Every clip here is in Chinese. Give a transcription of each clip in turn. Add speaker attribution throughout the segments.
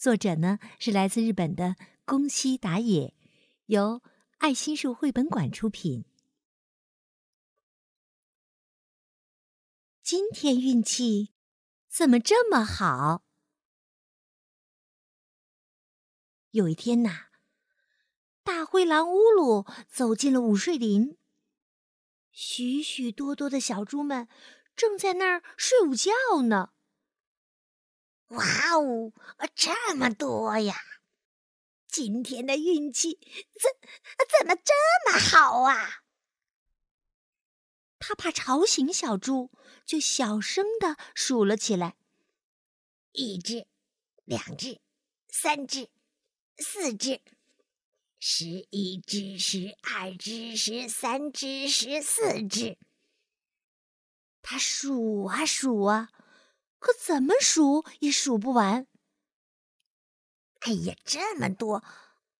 Speaker 1: 作者呢是来自日本的宫西达也，由爱心树绘本馆出品。今天运气怎么这么好？有一天呐，大灰狼乌鲁走进了午睡林。许许多多的小猪们正在那儿睡午觉呢。
Speaker 2: 哇哦，这么多呀！今天的运气怎怎么这么好啊？
Speaker 1: 他怕吵醒小猪，就小声的数了起来：
Speaker 2: 一只，两只，三只，四只。十一只，十二只，十三只，十四只。
Speaker 1: 他数啊数啊，可怎么数也数不完。
Speaker 2: 哎呀，这么多，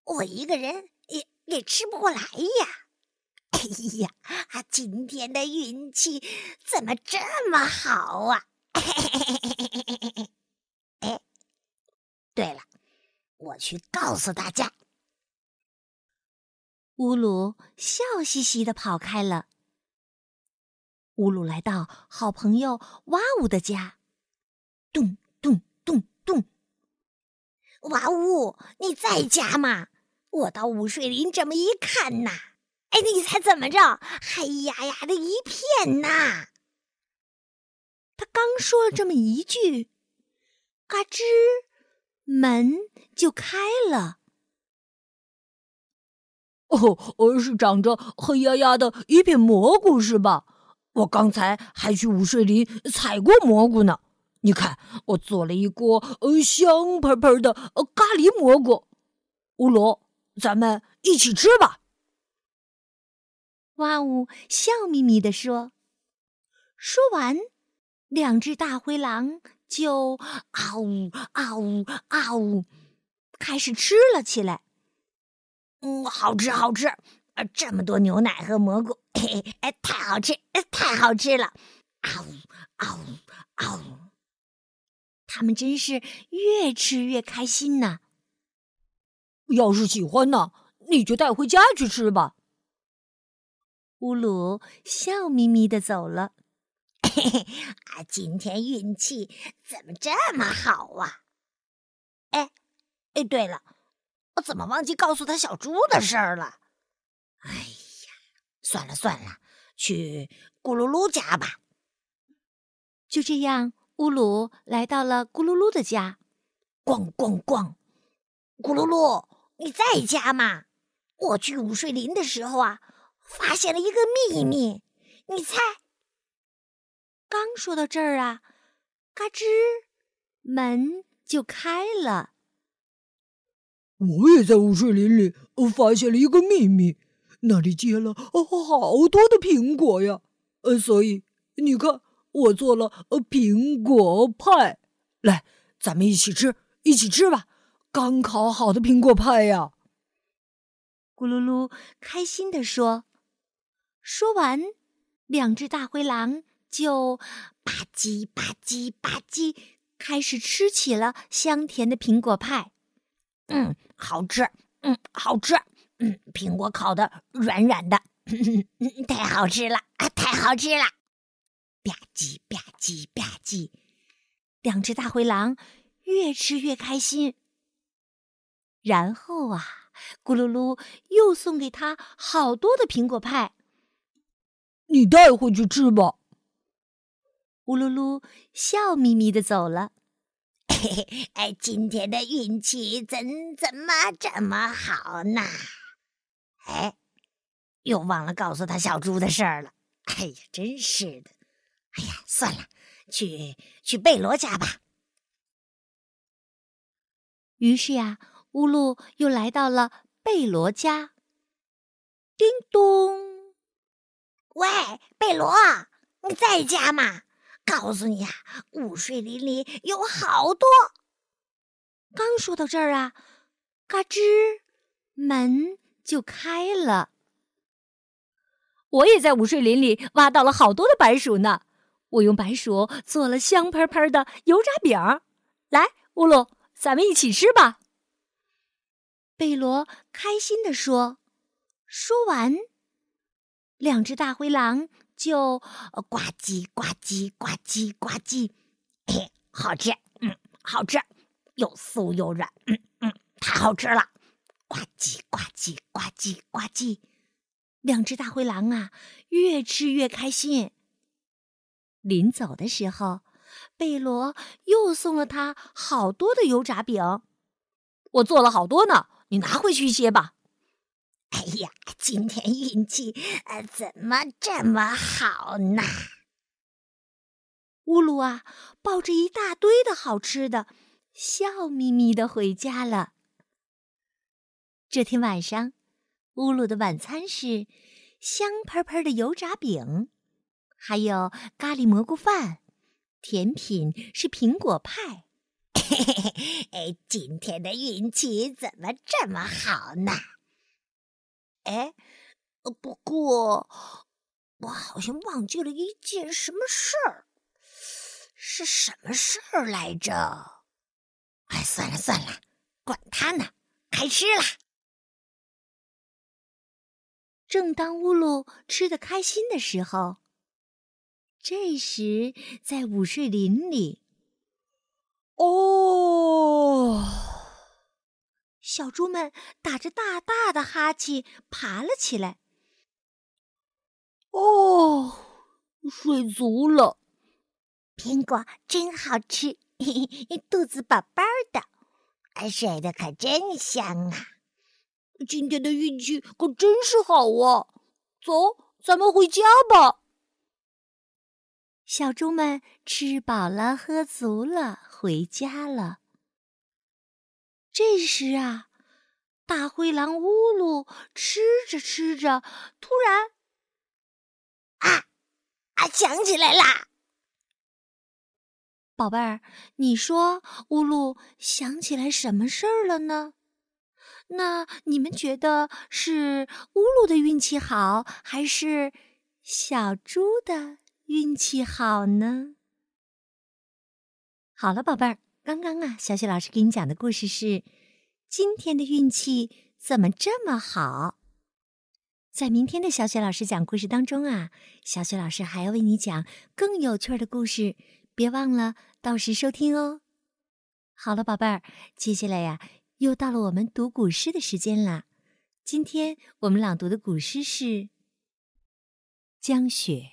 Speaker 2: 我一个人也也吃不过来呀！哎呀，今天的运气怎么这么好啊？哎，对了，我去告诉大家。
Speaker 1: 乌鲁笑嘻嘻的跑开了。乌鲁来到好朋友哇呜的家，咚咚咚咚。
Speaker 2: 哇呜，你在家吗？我到午睡林这么一看呐，哎，你猜怎么着？黑压压的一片呐！
Speaker 1: 他刚说了这么一句，嘎吱，门就开了。
Speaker 3: 哦，是长着黑压压的一片蘑菇是吧？我刚才还去午睡林采过蘑菇呢。你看，我做了一锅呃香喷喷的咖喱蘑菇。乌龙，咱们一起吃吧。
Speaker 1: 哇呜，笑眯眯地说。说完，两只大灰狼就啊呜啊呜啊呜，开始吃了起来。
Speaker 2: 嗯，好吃好吃，呃，这么多牛奶和蘑菇，嘿嘿，哎，太好吃，太好吃了！啊呜啊呜啊呜，
Speaker 1: 他们真是越吃越开心呢。
Speaker 3: 要是喜欢呢，你就带回家去吃吧。
Speaker 1: 乌鲁笑眯眯的走了。
Speaker 2: 嘿嘿，啊，今天运气怎么这么好啊？哎，哎，对了。我怎么忘记告诉他小猪的事儿了？哎呀，算了算了，去咕噜噜家吧。
Speaker 1: 就这样，乌鲁来到了咕噜噜的家。
Speaker 2: 咣咣咣！咕噜噜，你在家吗？我去午睡林的时候啊，发现了一个秘密。你猜？
Speaker 1: 刚说到这儿啊，嘎吱，门就开了。
Speaker 3: 我也在午睡林里发现了一个秘密，那里结了好多的苹果呀！呃，所以你看，我做了苹果派，来，咱们一起吃，一起吃吧！刚烤好的苹果派呀！
Speaker 1: 咕噜噜开心地说。说完，两只大灰狼就吧唧吧唧吧唧开始吃起了香甜的苹果派。
Speaker 2: 嗯，好吃，嗯，好吃，嗯，苹果烤的软软的，太好吃了，太好吃了！吧唧吧唧吧唧，
Speaker 1: 两只大灰狼越吃越开心。然后啊，咕噜噜又送给他好多的苹果派，
Speaker 3: 你带回去吃吧。
Speaker 1: 咕噜噜笑眯眯的走了。
Speaker 2: 嘿嘿，哎，今天的运气怎怎么这么好呢？哎，又忘了告诉他小猪的事儿了。哎呀，真是的！哎呀，算了，去去贝罗家吧。
Speaker 1: 于是呀，乌鲁又来到了贝罗家。叮咚！
Speaker 2: 喂，贝罗，你在家吗？告诉你啊，午睡林里有好多。
Speaker 1: 刚说到这儿啊，嘎吱，门就开了。我也在午睡林里挖到了好多的白薯呢。我用白薯做了香喷喷的油炸饼，来，乌鲁，咱们一起吃吧。贝罗开心地说。说完，两只大灰狼就
Speaker 2: 呱唧呱唧呱唧呱唧，嘿，好吃，嗯，好吃，又酥又软，嗯嗯，太好吃了，呱唧呱唧呱唧呱唧。
Speaker 1: 两只大灰狼啊，越吃越开心。临走的时候，贝罗又送了他好多的油炸饼。我做了好多呢，你拿回去一些吧。
Speaker 2: 哎呀，今天运气呃怎么这么好呢？
Speaker 1: 乌鲁啊，抱着一大堆的好吃的，笑眯眯的回家了。这天晚上，乌鲁的晚餐是香喷喷的油炸饼，还有咖喱蘑菇饭，甜品是苹果派。
Speaker 2: 嘿嘿嘿，哎，今天的运气怎么这么好呢？哎，不过我好像忘记了一件什么事儿，是什么事儿来着？哎，算了算了，管他呢，开吃了。
Speaker 1: 正当乌鲁吃的开心的时候，这时在午睡林里，哦。小猪们打着大大的哈欠爬了起来。哦，睡足了，
Speaker 2: 苹果真好吃，嘿嘿肚子饱饱的，睡得可真香啊！
Speaker 3: 今天的运气可真是好啊！走，咱们回家吧。
Speaker 1: 小猪们吃饱了，喝足了，回家了。这时啊，大灰狼乌鲁吃着吃着，突然，
Speaker 2: 啊啊，想起来啦！
Speaker 1: 宝贝儿，你说乌鲁想起来什么事儿了呢？那你们觉得是乌鲁的运气好，还是小猪的运气好呢？好了，宝贝儿。刚刚啊，小雪老师给你讲的故事是：今天的运气怎么这么好？在明天的小雪老师讲故事当中啊，小雪老师还要为你讲更有趣的故事，别忘了到时收听哦。好了，宝贝儿，接下来呀，又到了我们读古诗的时间啦。今天我们朗读的古诗是《江雪》。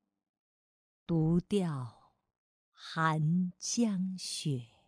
Speaker 1: 独钓寒江雪。